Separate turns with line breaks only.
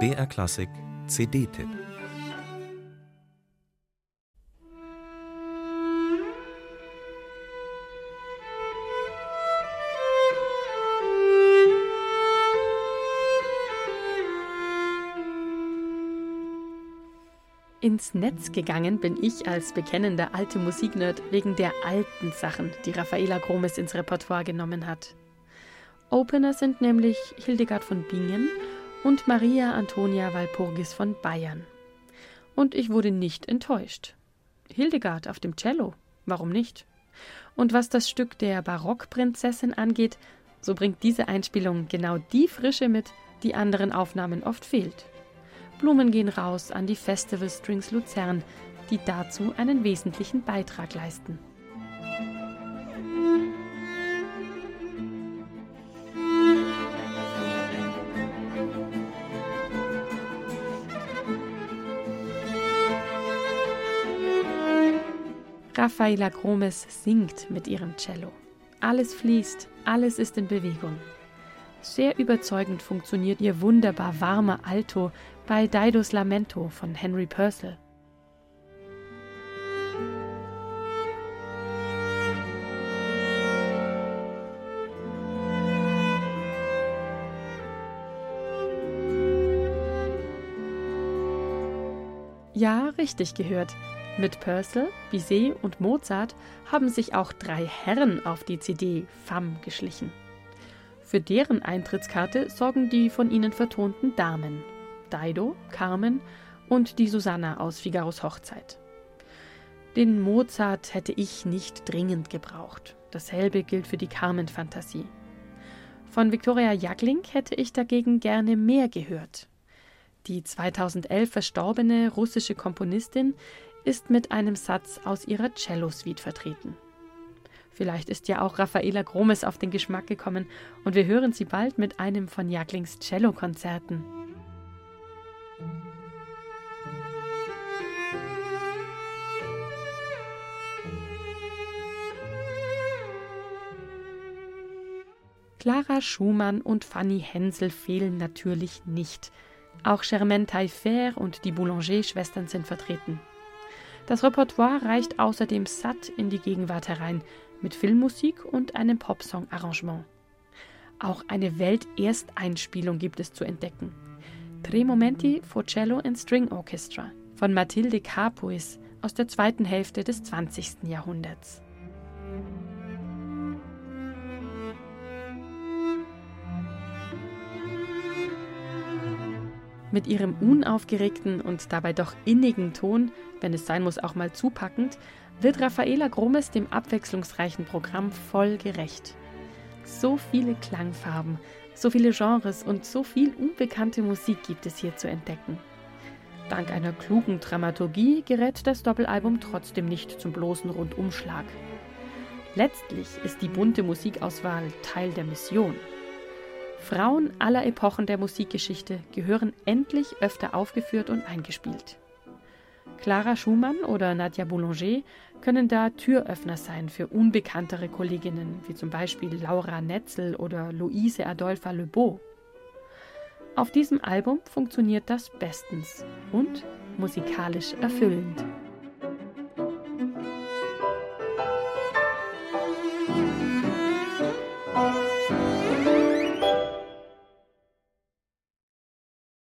BR Klassik CD-Tipp
Ins Netz gegangen bin ich als bekennender alte Musiknerd wegen der alten Sachen, die Raffaela Gromes ins Repertoire genommen hat. Opener sind nämlich Hildegard von Bingen und Maria Antonia Walpurgis von Bayern. Und ich wurde nicht enttäuscht. Hildegard auf dem Cello, warum nicht? Und was das Stück der Barockprinzessin angeht, so bringt diese Einspielung genau die Frische mit, die anderen Aufnahmen oft fehlt. Blumen gehen raus an die Festival Strings Luzern, die dazu einen wesentlichen Beitrag leisten. Raffaella Gromes singt mit ihrem Cello. Alles fließt, alles ist in Bewegung. Sehr überzeugend funktioniert ihr wunderbar warmer Alto bei Didos Lamento von Henry Purcell. Ja, richtig gehört. Mit Purcell, Bizet und Mozart haben sich auch drei Herren auf die CD Femme geschlichen. Für deren Eintrittskarte sorgen die von ihnen vertonten Damen. Dido, Carmen und die Susanna aus Figaros Hochzeit. Den Mozart hätte ich nicht dringend gebraucht. Dasselbe gilt für die Carmen-Fantasie. Von Viktoria Jagling hätte ich dagegen gerne mehr gehört. Die 2011 verstorbene russische Komponistin ist mit einem Satz aus ihrer Cello-Suite vertreten. Vielleicht ist ja auch Raffaela Gromes auf den Geschmack gekommen und wir hören sie bald mit einem von Jaglings Cellokonzerten. Clara Schumann und Fanny Hensel fehlen natürlich nicht. Auch Germaine Taillefer und die Boulanger-Schwestern sind vertreten. Das Repertoire reicht außerdem satt in die Gegenwart herein, mit Filmmusik und einem Popsong-Arrangement. Auch eine Weltersteinspielung gibt es zu entdecken. Tre Momenti for Cello and String Orchestra von Mathilde Capuis aus der zweiten Hälfte des 20. Jahrhunderts. Mit ihrem unaufgeregten und dabei doch innigen Ton, wenn es sein muss auch mal zupackend, wird Raffaela Gromes dem abwechslungsreichen Programm voll gerecht. So viele Klangfarben, so viele Genres und so viel unbekannte Musik gibt es hier zu entdecken. Dank einer klugen Dramaturgie gerät das Doppelalbum trotzdem nicht zum bloßen Rundumschlag. Letztlich ist die bunte Musikauswahl Teil der Mission. Frauen aller Epochen der Musikgeschichte gehören endlich öfter aufgeführt und eingespielt. Clara Schumann oder Nadja Boulanger können da Türöffner sein für unbekanntere Kolleginnen, wie zum Beispiel Laura Netzel oder Luise Adolpha Lebeau. Auf diesem Album funktioniert das bestens und musikalisch erfüllend.